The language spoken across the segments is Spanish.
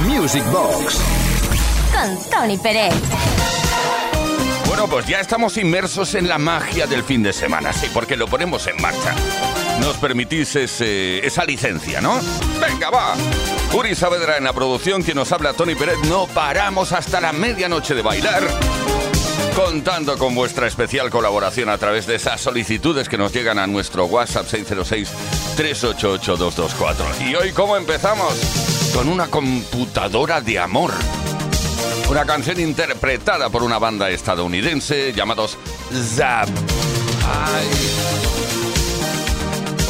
Music Box. Con Tony Pérez. Bueno, pues ya estamos inmersos en la magia del fin de semana, sí, porque lo ponemos en marcha. Nos permitís esa licencia, ¿no? Venga, va. Uri Saavedra en la producción, quien nos habla Tony Pérez. No paramos hasta la medianoche de bailar contando con vuestra especial colaboración a través de esas solicitudes que nos llegan a nuestro WhatsApp 606-388-224. Y hoy, ¿cómo empezamos? Con una computadora de amor. Una canción interpretada por una banda estadounidense llamados Zap.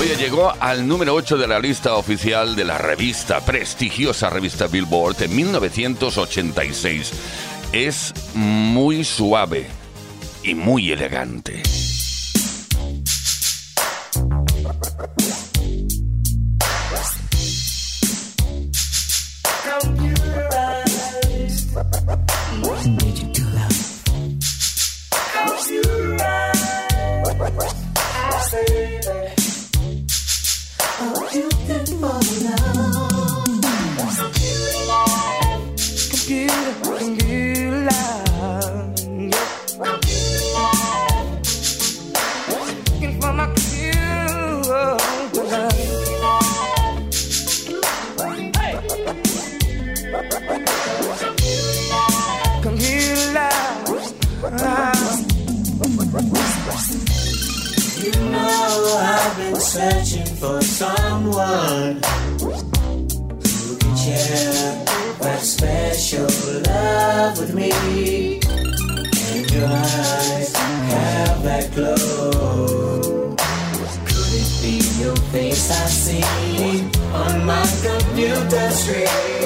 Oye, llegó al número 8 de la lista oficial de la revista, prestigiosa revista Billboard, en 1986 es muy suave y muy elegante. you love. Searching for someone who can share that special love with me. And your eyes have that glow. Could it be your face I see on my computer screen?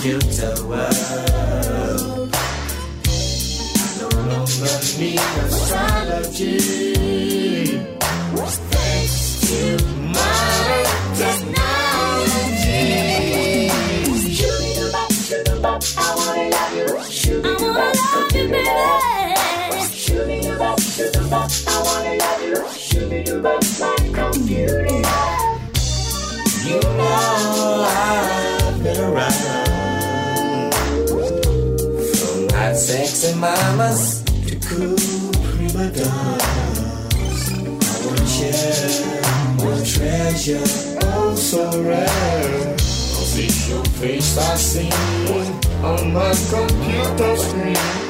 Computer world. but me astrology. Thanks to modern technology. Shoot me the bop, shoot the bop, I wanna love you. Shoot me the bop, shoot me the Shoot me the bop, shoot the bop, I wanna love you. Shoot me the bop, my computer. You know I've been around sexy mamas cool prima donnas. I wanna share one treasure, oh so rare. Cause it's your face I see on my computer screen.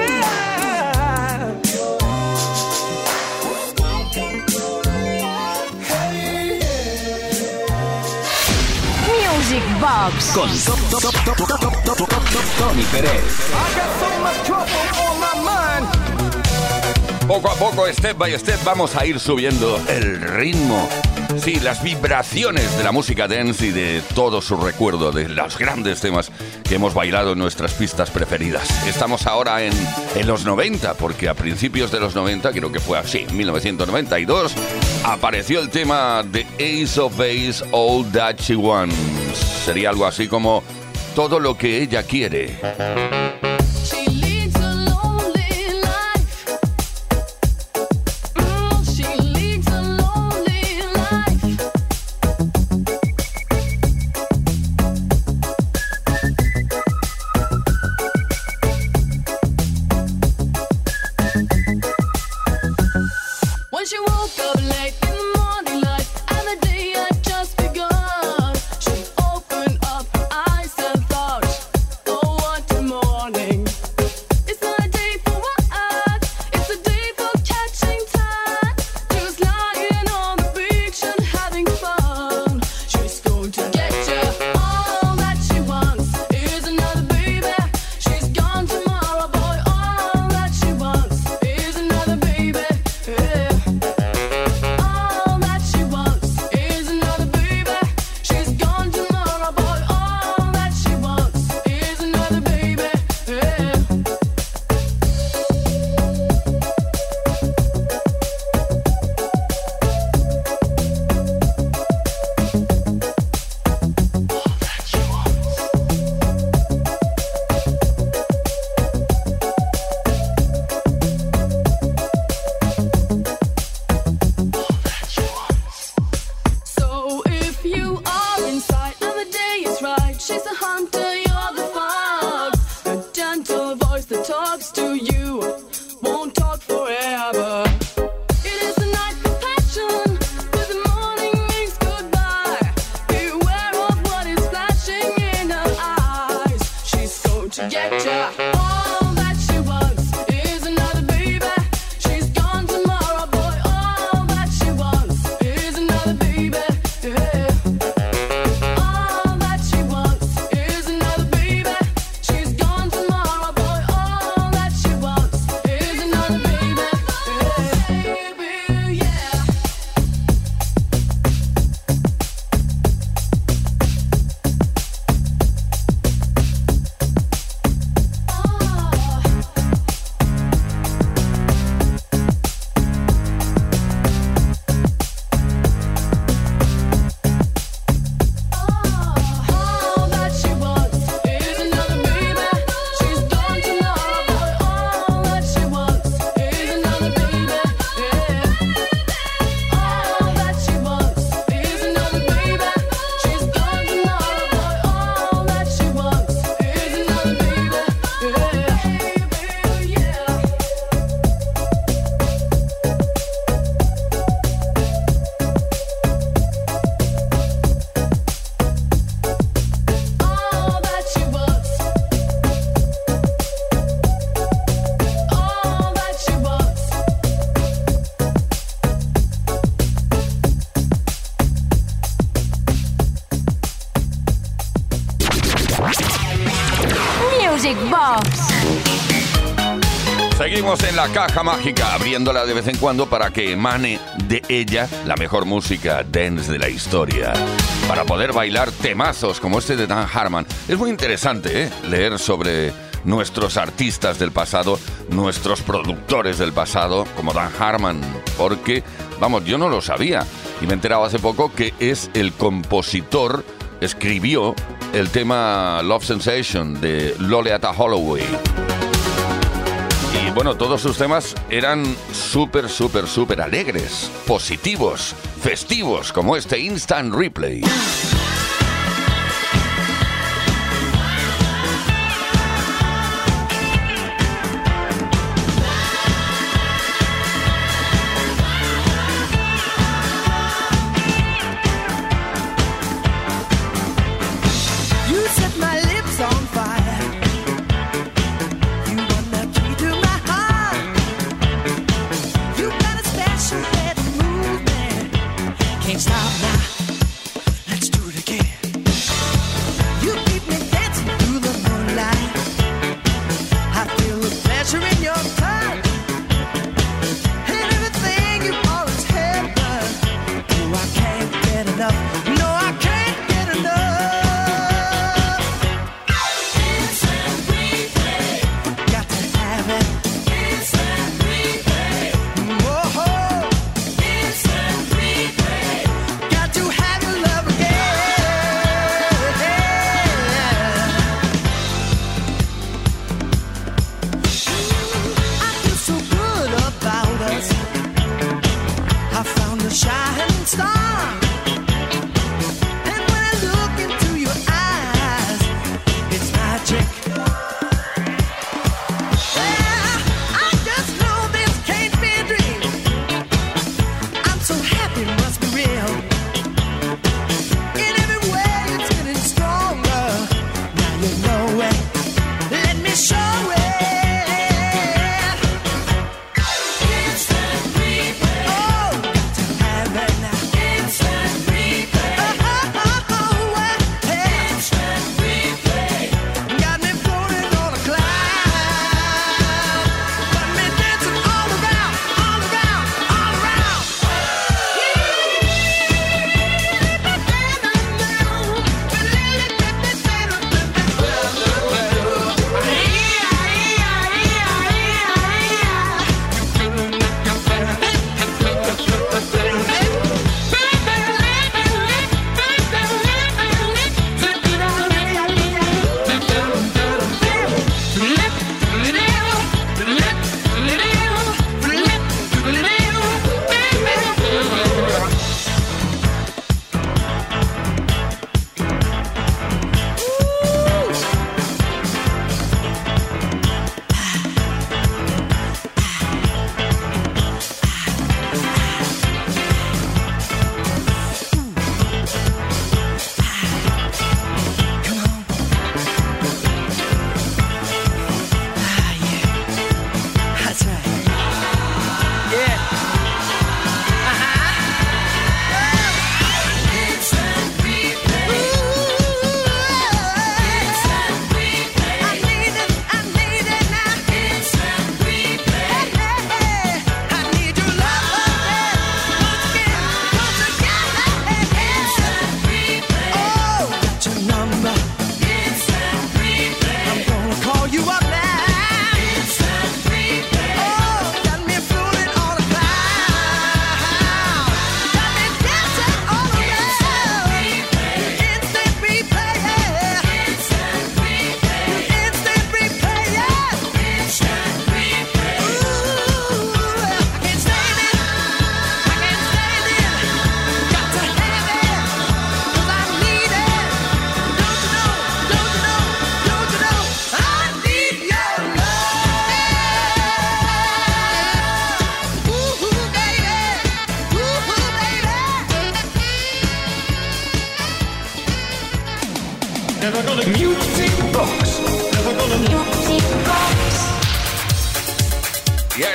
Box con Tony Pérez. Poco a poco, step by step, vamos a ir subiendo el ritmo. Sí, las vibraciones de la música dance y de todo su recuerdo, de los grandes temas que hemos bailado en nuestras pistas preferidas. Estamos ahora en, en los 90, porque a principios de los 90, creo que fue así, 1992, apareció el tema de Ace of Base, All That She Wants. Sería algo así como todo lo que ella quiere. caja mágica, abriéndola de vez en cuando para que emane de ella la mejor música dance de la historia. Para poder bailar temazos como este de Dan Harman. Es muy interesante ¿eh? leer sobre nuestros artistas del pasado, nuestros productores del pasado, como Dan Harman, porque, vamos, yo no lo sabía y me he enterado hace poco que es el compositor, escribió el tema Love Sensation de Loleata Holloway. Y bueno, todos sus temas eran súper, súper, súper alegres, positivos, festivos, como este Instant Replay.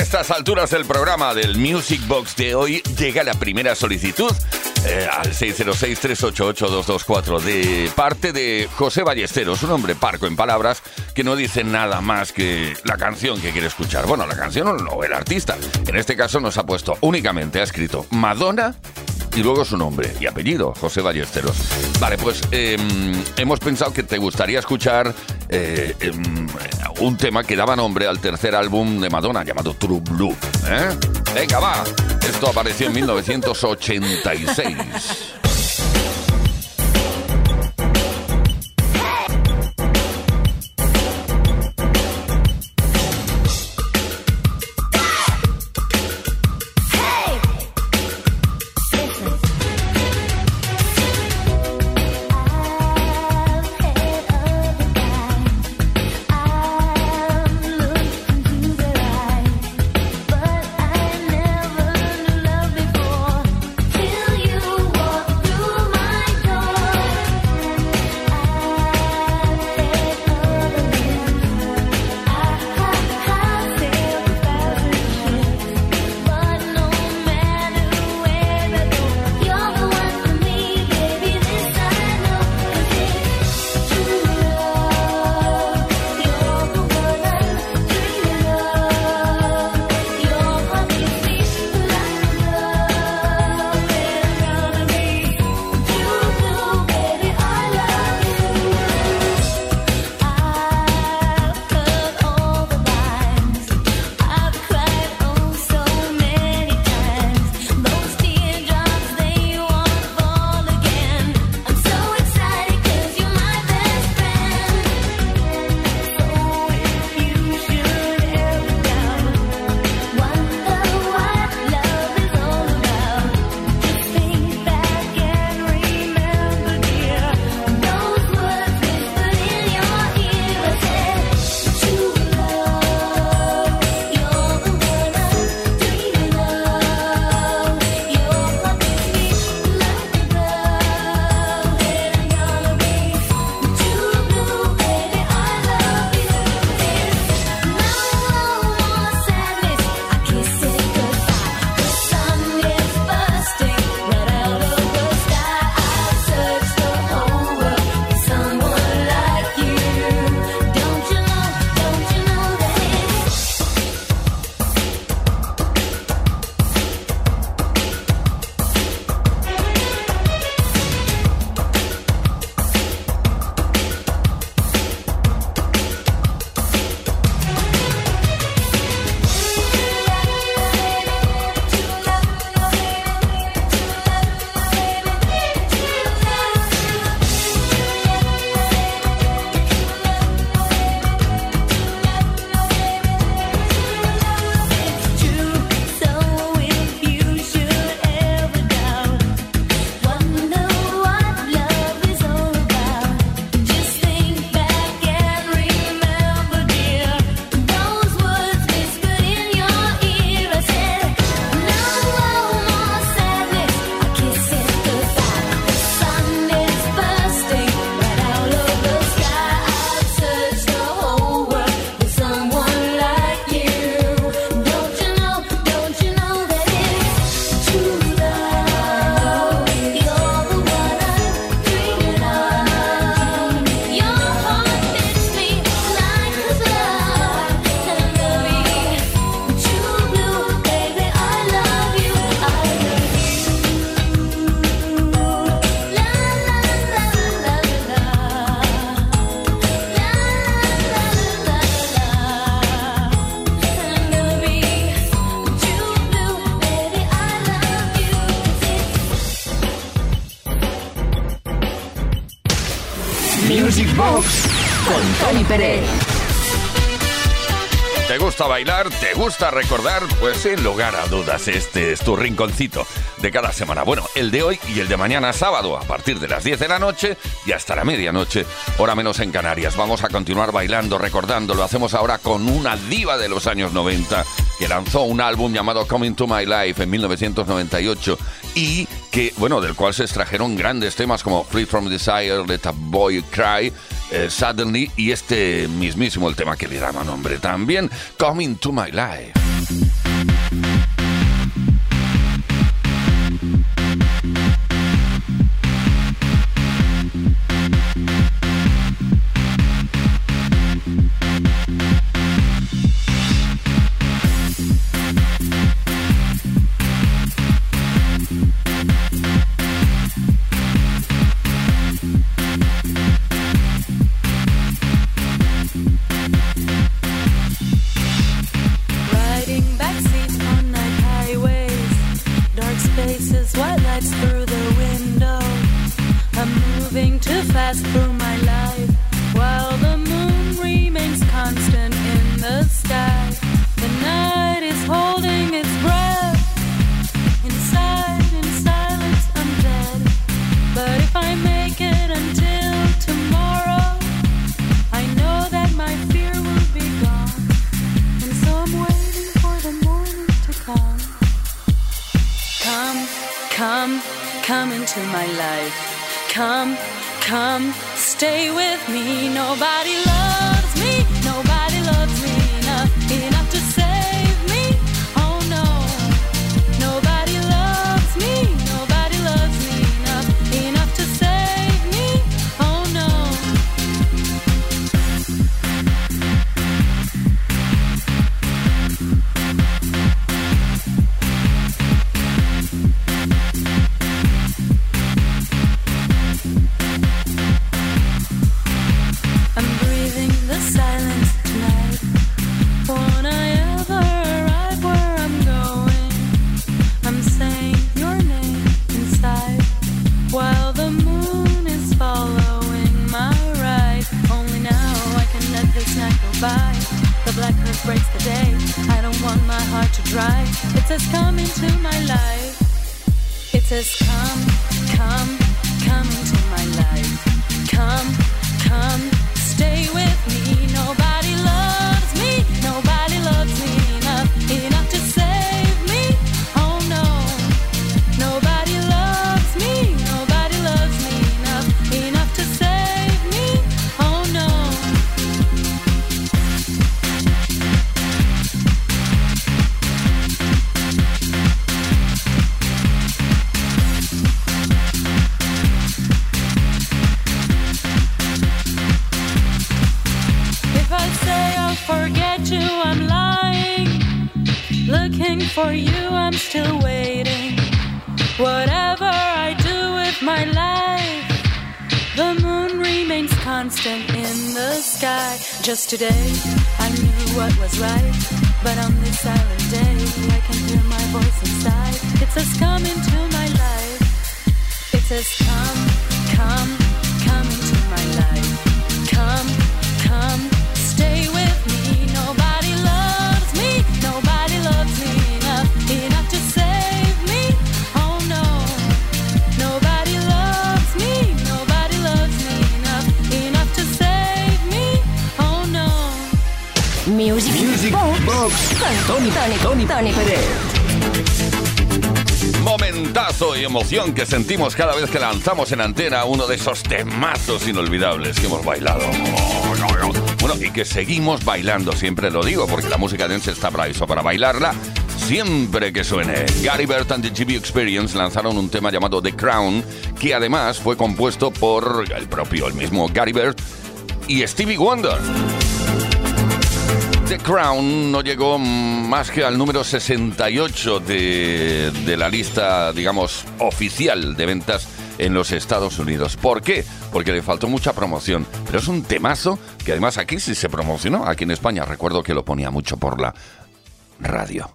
estas alturas del programa del Music Box de hoy llega la primera solicitud eh, al 606-388-224 de parte de José Ballesteros, un hombre parco en palabras que no dice nada más que la canción que quiere escuchar. Bueno, la canción o no, el artista. En este caso nos ha puesto únicamente, ha escrito Madonna y luego su nombre y apellido, José Ballesteros. Vale, pues eh, hemos pensado que te gustaría escuchar eh, em, un tema que daba nombre al tercer álbum de Madonna llamado True Blue. ¿eh? Venga, va. Esto apareció en 1986. Gusta recordar? Pues sin lugar a dudas, este es tu rinconcito de cada semana. Bueno, el de hoy y el de mañana sábado, a partir de las 10 de la noche y hasta la medianoche, hora menos en Canarias. Vamos a continuar bailando, recordando. Lo hacemos ahora con una diva de los años 90 que lanzó un álbum llamado Coming to My Life en 1998 y que, bueno, del cual se extrajeron grandes temas como Free from Desire, Let a Boy Cry, eh, Suddenly y este mismísimo, el tema que le daba nombre también, Coming to My Life. Tony, Tony, Tony, Tony Pérez. Momentazo y emoción que sentimos cada vez que lanzamos en antena uno de esos temazos inolvidables que hemos bailado. Bueno, y que seguimos bailando, siempre lo digo, porque la música dance está para eso, para bailarla siempre que suene. Gary Bert and the GB Experience lanzaron un tema llamado The Crown, que además fue compuesto por el propio, el mismo Gary Bert y Stevie Wonder. The Crown no llegó más que al número 68 de, de la lista, digamos, oficial de ventas en los Estados Unidos. ¿Por qué? Porque le faltó mucha promoción. Pero es un temazo que además aquí sí se promocionó. Aquí en España recuerdo que lo ponía mucho por la radio.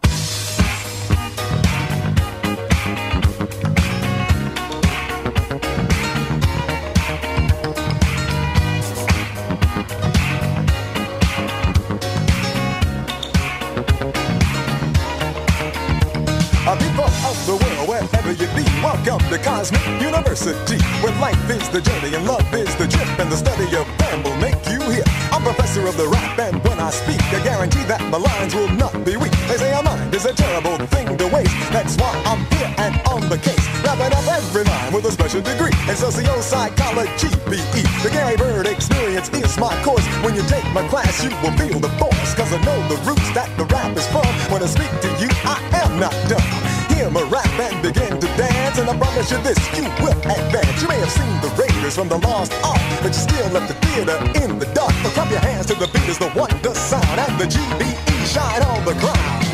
Be, welcome to Cosmic University, where life is the journey and love is the trip, and the study of them will make you hear. I'm professor of the rap, and when I speak, I guarantee that my lines will not be weak. They say a mind is a terrible thing to waste. That's why I'm here and on the case, wrapping up every line with a special degree in socio-psychology, BE. The Gary Bird experience is my course. When you take my class, you will feel the force, cause I know the roots that the rap is from. When I speak to you, I am not done. Hear me rap and begin to dance, and I promise you this, you will advance. You may have seen the Raiders from the Lost Ark, but you still left the theater in the dark. So clap your hands to the beat as the wonder sound, and the GBE shine on the ground.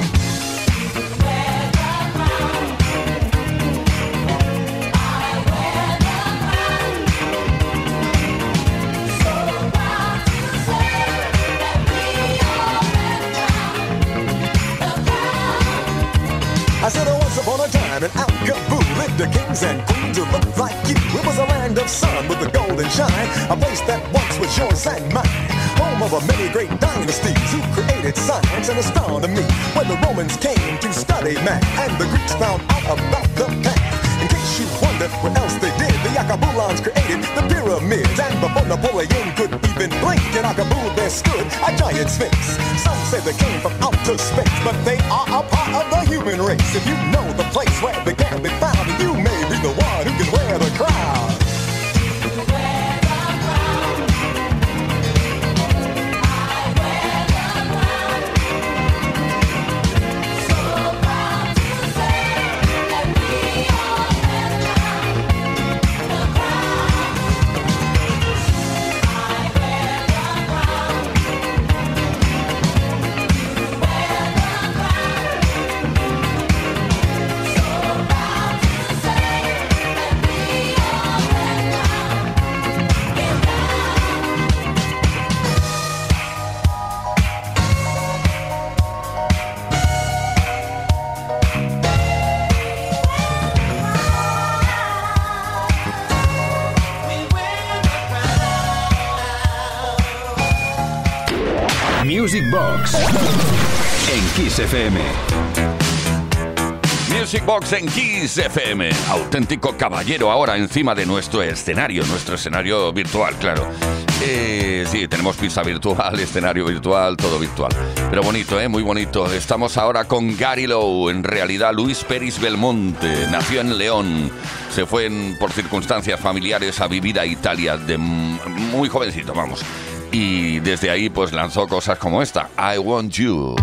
Time in Alcaboo lived the kings and queens who looked like you. It was a land of sun with a gold gold shine. A place that once was yours and mine. Home of a many great dynasties who created science and astronomy. When the Romans came to study math and the Greeks found out about the past. In case you wonder what else they did, the Akabulans created the pyramids. And before Napoleon could even blink, in Akabul there stood a giant sphinx. Some say they came from outer space, but they are a part of the human race. If you know the place where they can be found, you may be the one who can wear the crown. Music Box en Kiss FM. Music Box en Kiss FM. Auténtico caballero ahora encima de nuestro escenario, nuestro escenario virtual, claro. Eh, sí, tenemos pista virtual, escenario virtual, todo virtual. Pero bonito, ¿eh? Muy bonito. Estamos ahora con Gary Lowe. En realidad, Luis Peris Belmonte. Nació en León. Se fue por circunstancias familiares a vivir a Italia de muy jovencito, vamos. Y desde ahí, pues lanzó cosas como esta: I Want You.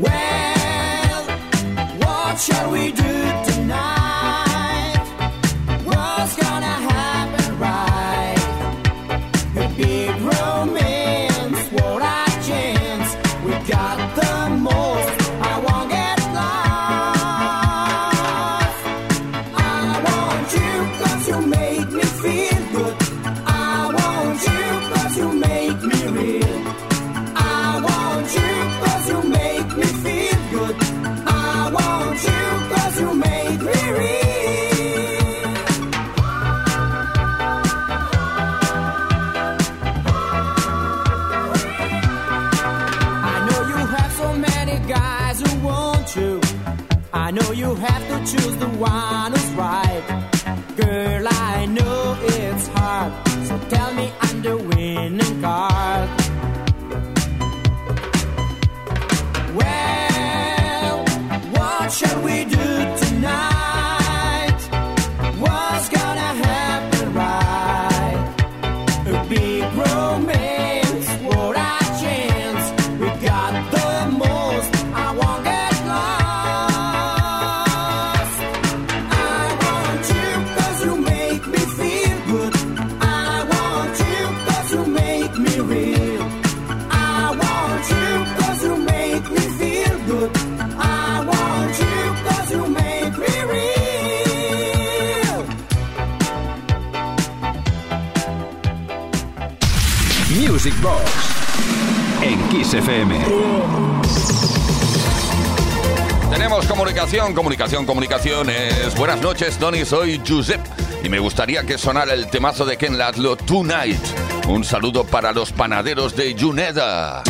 Well, what shall we do tonight? En Kiss. Tenemos comunicación, comunicación, comunicaciones. Buenas noches, Tony. Soy Josep y me gustaría que sonara el temazo de Ken Latlo Tonight. Un saludo para los panaderos de Juneda.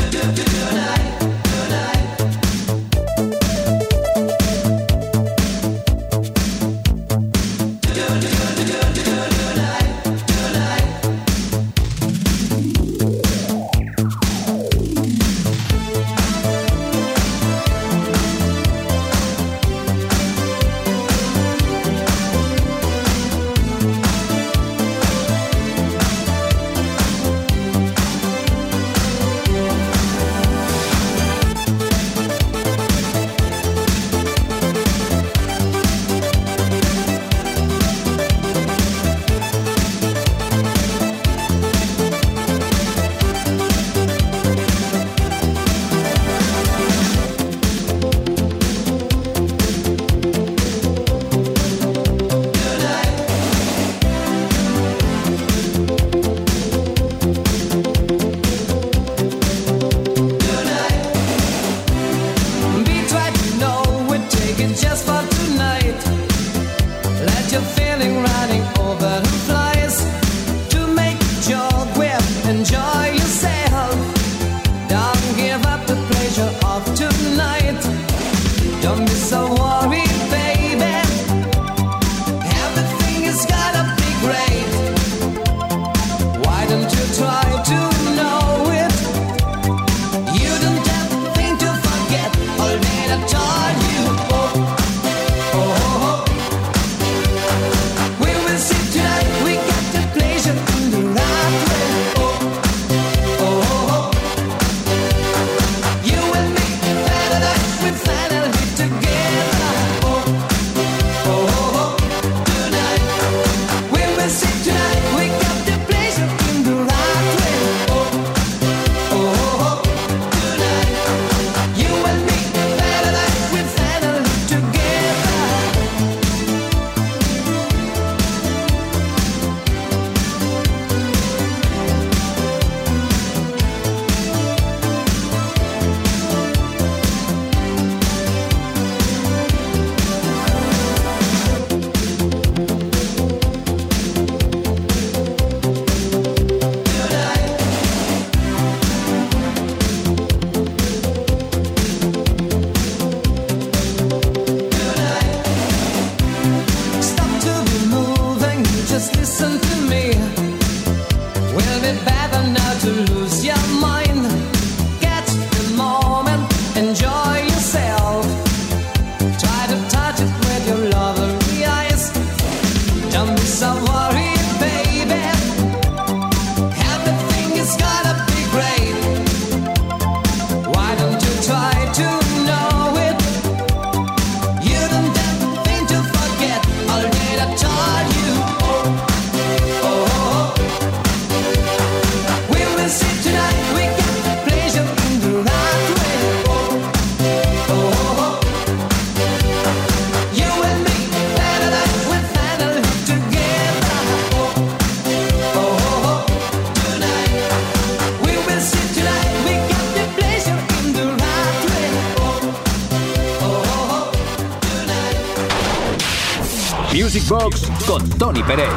Box con Tony Pérez.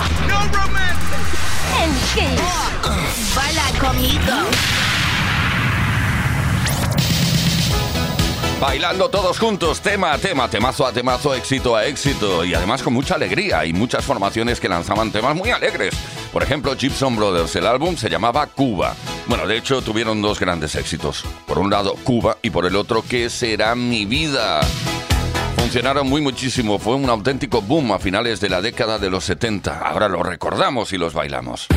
Bailando todos juntos, tema a tema, temazo a temazo, éxito a éxito. Y además con mucha alegría y muchas formaciones que lanzaban temas muy alegres. Por ejemplo, Gibson Brothers, el álbum se llamaba Cuba. Bueno, de hecho tuvieron dos grandes éxitos. Por un lado, Cuba y por el otro, ¿Qué será mi vida? Funcionaron muy muchísimo, fue un auténtico boom a finales de la década de los 70. Ahora lo recordamos y los bailamos.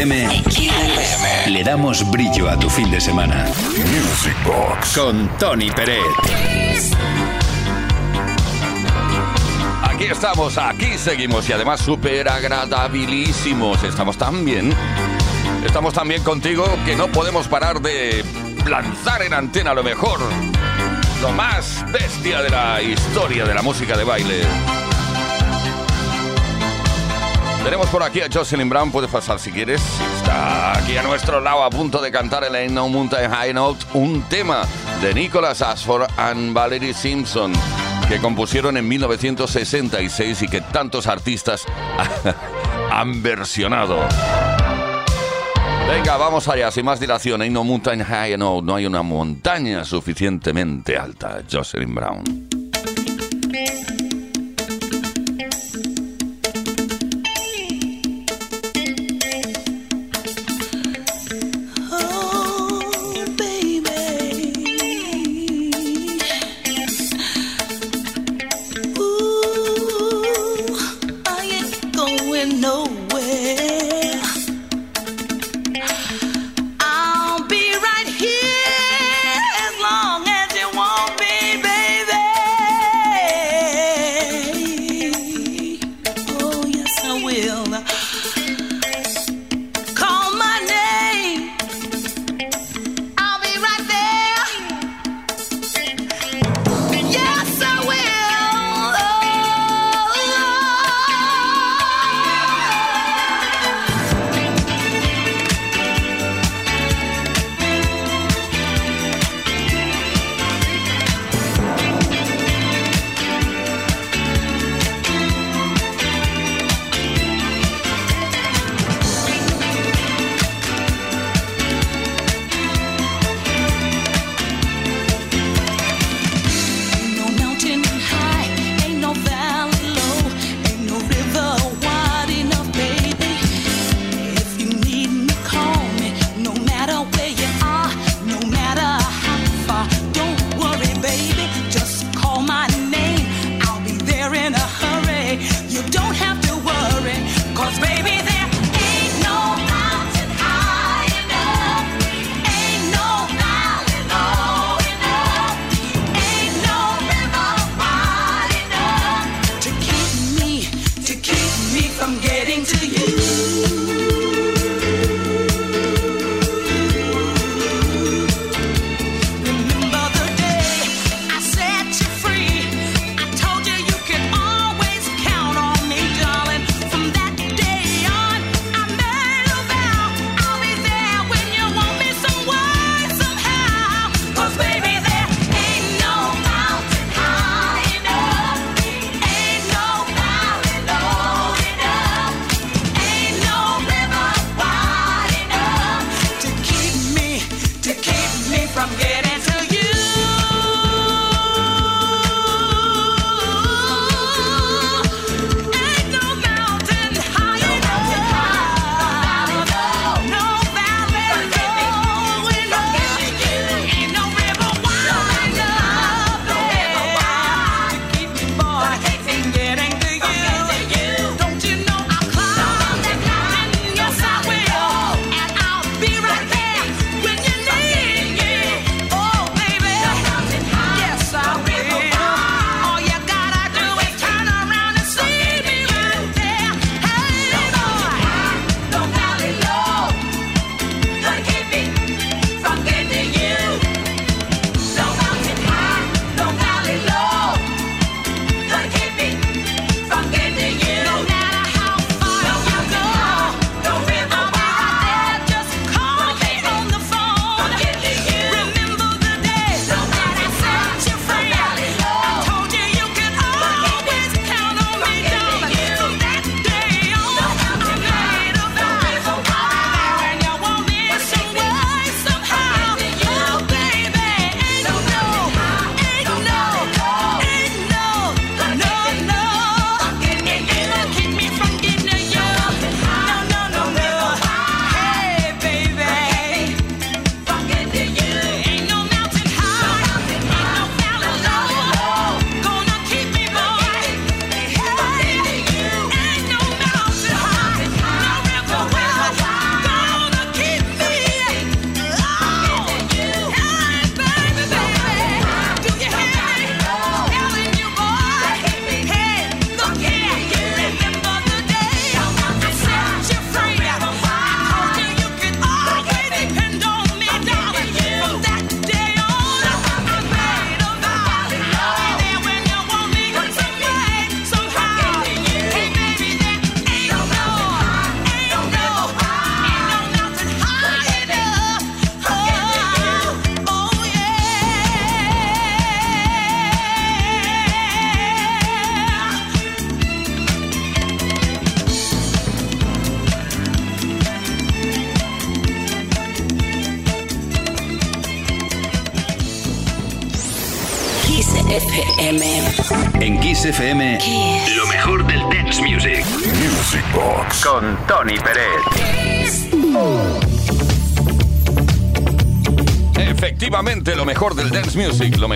FM le damos brillo a tu fin de semana. Music Box con Tony Pérez. Aquí estamos, aquí seguimos y además súper agradabilísimos. Estamos tan bien. Estamos tan bien contigo que no podemos parar de lanzar en antena lo mejor. Lo más bestia de la historia de la música de baile. Tenemos por aquí a Jocelyn Brown, puedes pasar si quieres. Está aquí a nuestro lado a punto de cantar el Ain't No Mountain High Note, un tema de Nicholas Ashford and Valerie Simpson que compusieron en 1966 y que tantos artistas han versionado. Venga, vamos allá, sin más dilación. Ain't no mountain high enough. No hay una montaña suficientemente alta. Jocelyn Brown. you.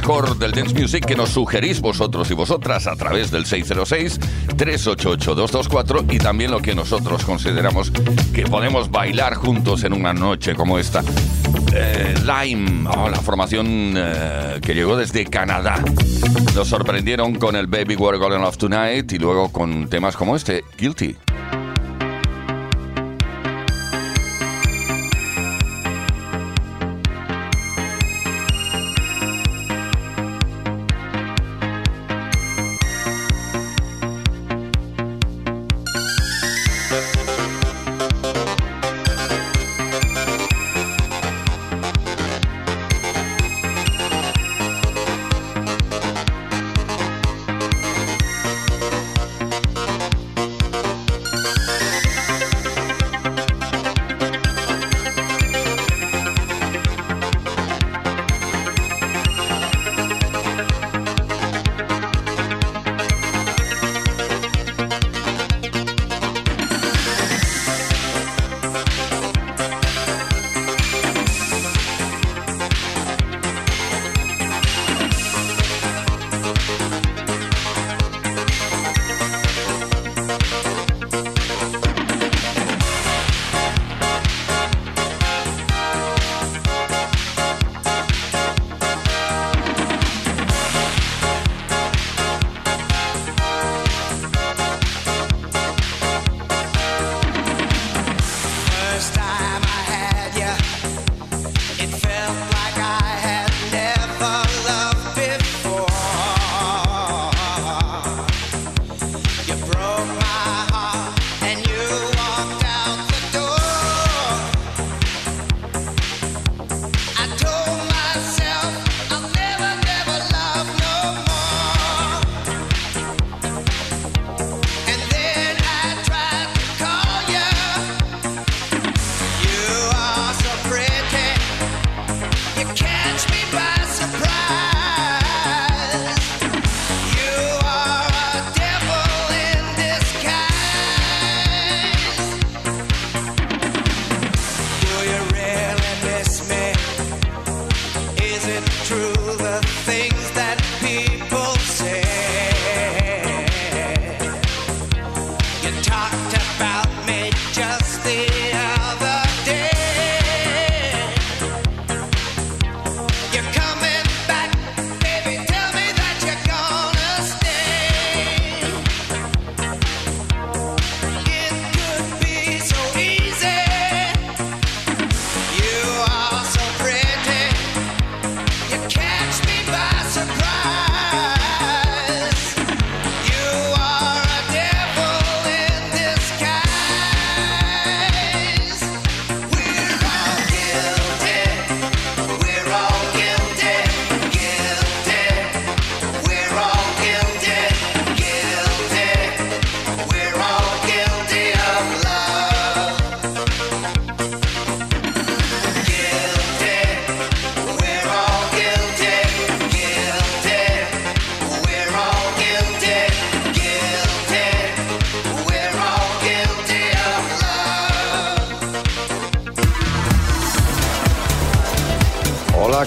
Mejor del dance music que nos sugerís vosotros y vosotras a través del 606-388-224 y también lo que nosotros consideramos que podemos bailar juntos en una noche como esta. Eh, Lime, oh, la formación eh, que llegó desde Canadá. Nos sorprendieron con el Baby We're Going Off Tonight y luego con temas como este, Guilty.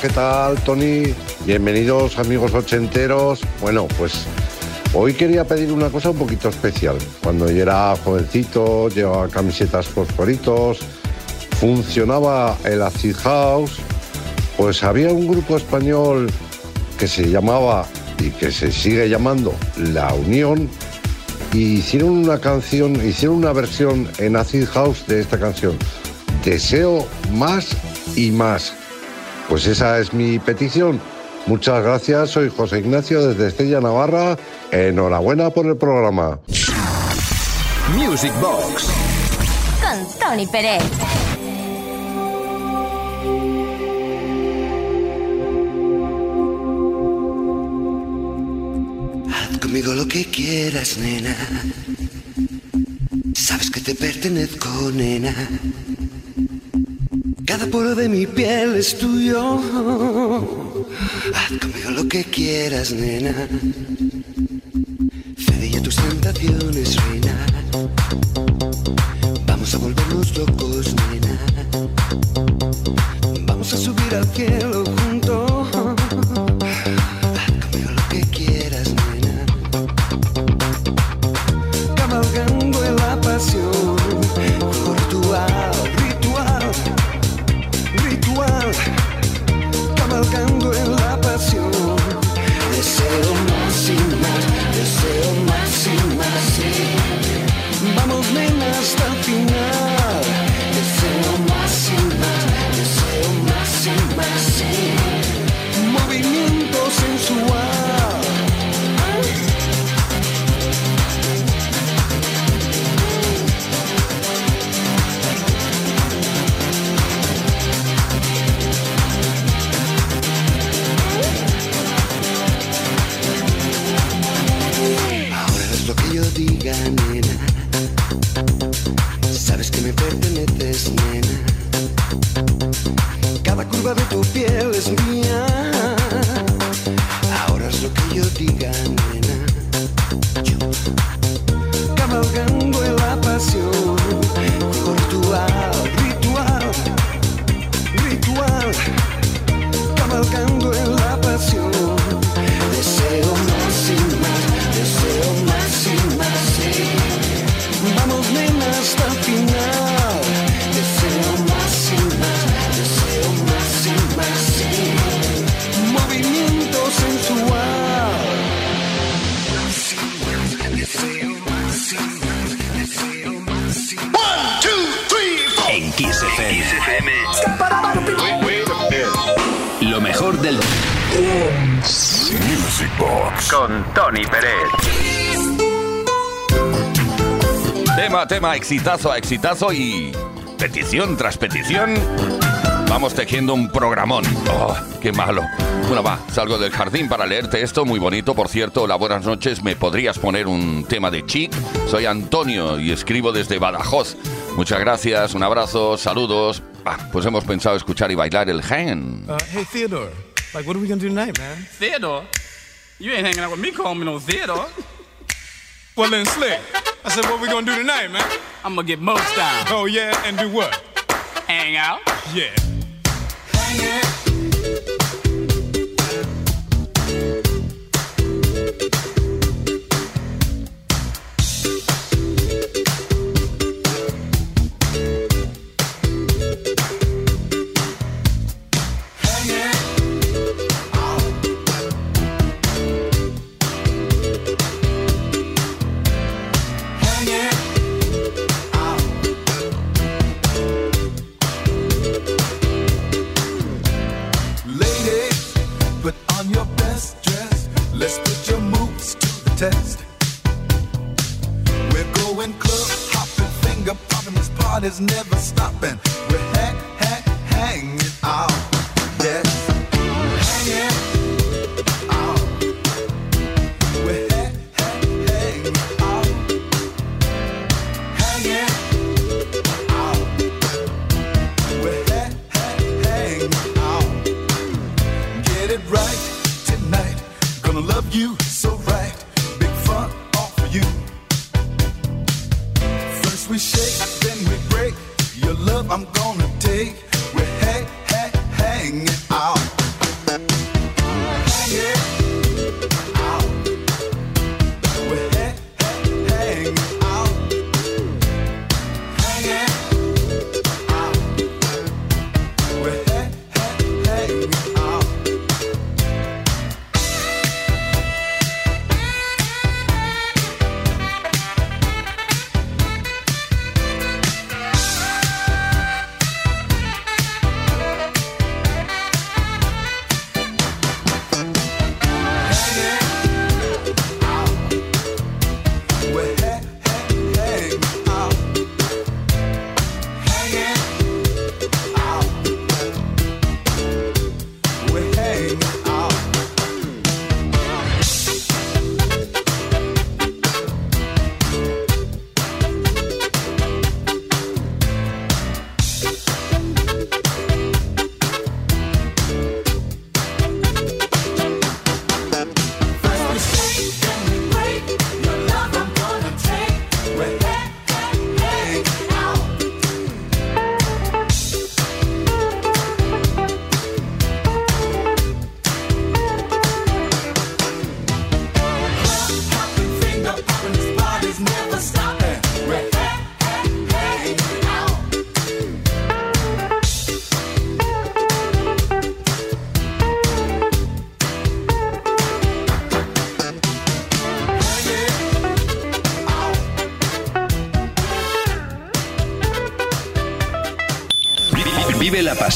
¿Qué tal, Tony? Bienvenidos, amigos ochenteros. Bueno, pues hoy quería pedir una cosa un poquito especial. Cuando yo era jovencito, llevaba camisetas fosforitos, funcionaba el acid house, pues había un grupo español que se llamaba y que se sigue llamando La Unión y hicieron una canción, hicieron una versión en acid house de esta canción. Deseo más y más. Pues esa es mi petición. Muchas gracias, soy José Ignacio desde Estella Navarra. Enhorabuena por el programa. Music Box Con Tony Pérez. Haz conmigo lo que quieras, nena. Sabes que te pertenezco, nena. Cada poro de mi piel es tuyo. Haz conmigo lo que quieras, nena. Cede ya tus tentaciones, reina. Vamos a volvernos locos, nena. Vamos a subir al cielo exitazo a exitazo y petición tras petición. Vamos tejiendo un programón. Oh, qué malo. Bueno, va, salgo del jardín para leerte esto, muy bonito, por cierto. Hola, buenas noches. ¿Me podrías poner un tema de chic? Soy Antonio y escribo desde Badajoz. Muchas gracias, un abrazo, saludos. Ah, pues hemos pensado escuchar y bailar el gen. Uh, hey, Theodore. Like, what are we gonna do tonight, man? Theodore? You ain't hanging out with me calling me no Theodore. Well, then, Slick. I said, what we gonna do tonight, man? I'm gonna get most down. Oh, yeah? And do what? Hang out. Yeah.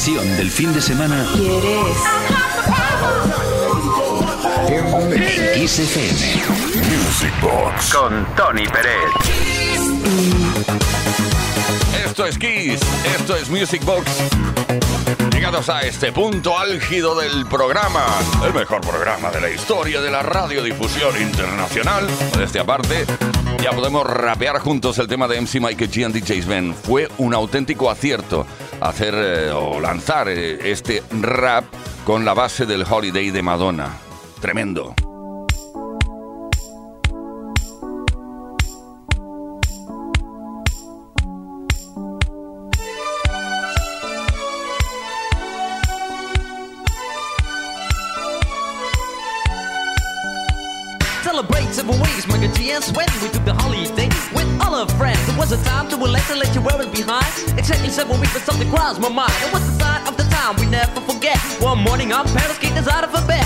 Pasión del fin de semana ¿Quieres? en Kiss FM. Music Box con Tony Pérez. Esto es Kiss, esto es Music Box. Llegados a este punto álgido del programa, el mejor programa de la historia de la radiodifusión internacional. Desde aparte, ya podemos rapear juntos el tema de MC Mike G and DJs Ben. Fue un auténtico acierto hacer eh, o lanzar eh, este rap con la base del Holiday de Madonna. Tremendo. Celebrate our friends. It was a time to relax and let your worries behind. Exactly seven weeks, but something crossed my mind. It was the sign of the time we never forget. One morning, our parents kicked us out of bed.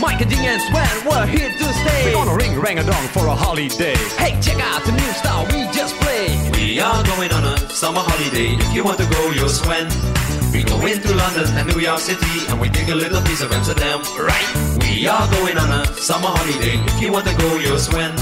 Mike and Ding and Sven, we're here to stay. We're gonna ring rang a dong for a holiday Hey, check out the new style we just played. We are going on a summer holiday. If you want to go, you'll swim. We go into London and New York City and we take a little piece of Amsterdam, right? We are going on a summer holiday. If you want to go, you'll swim.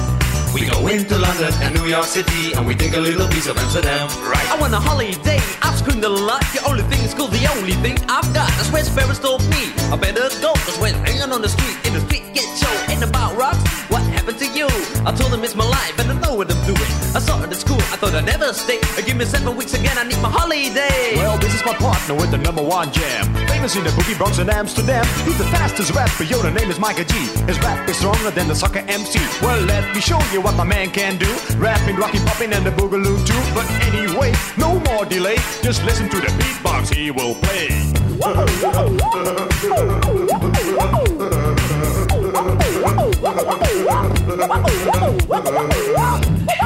We go into London and New York City and we take a little piece of Amsterdam, right? I want a holiday. I've screamed a lot. The only thing is cool. The only thing I've got. That's where Sparrows told me. I better go. That's when hanging on the street. In the street get show. Ain't about rocks. What happened to you? I told them it's my life and I know what I'm doing. I saw it at school. I thought I'd never stay. Give me seven weeks again. I need my holiday. Well, this is my partner with the number one jam. Famous in the boogie Bronx and Amsterdam. He's the fastest rapper, yo, the name is Micah G. His rap is stronger than the soccer MC. Well, let me show you what my man can do. Rapping, rocking, popping, and the boogaloo too. But anyway, no more delay. Just listen to the beatbox he will play.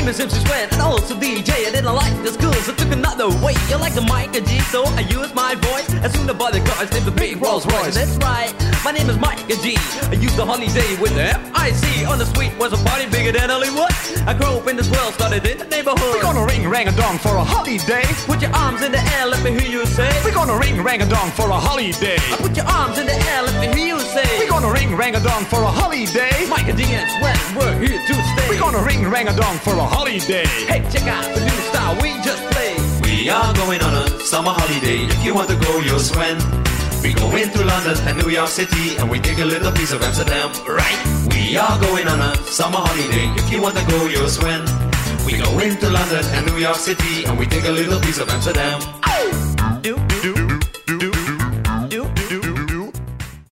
name is MC Sven and also DJ. I didn't like the school, so took another way. You like the mic and G, so I used my voice. As soon as I bought the car, I named the big Rolls Royce. That's right, my name is Mike and G. I used the holiday with the F-I-C. On the street was a party bigger than Hollywood. I grew up in this world, started in the neighborhood. We're gonna ring rang a dong for a holiday. Put your arms in the air, let me hear you say. We're gonna ring rang a dong for a holiday. I put your arms in the air, let me hear you say. We're gonna ring rang a dong for a holiday. Mike and D and Sven, we're here to stay. We're gonna ring rang a dong for a holiday. Hey, check out the new style we just played. We are going on a summer holiday. If you want to go, you'll swim. We go into London and New York City and we take a little piece of Amsterdam, right? We are going on a summer holiday. If you want to go, you'll swim. We go into London and New York City and we take a little piece of Amsterdam.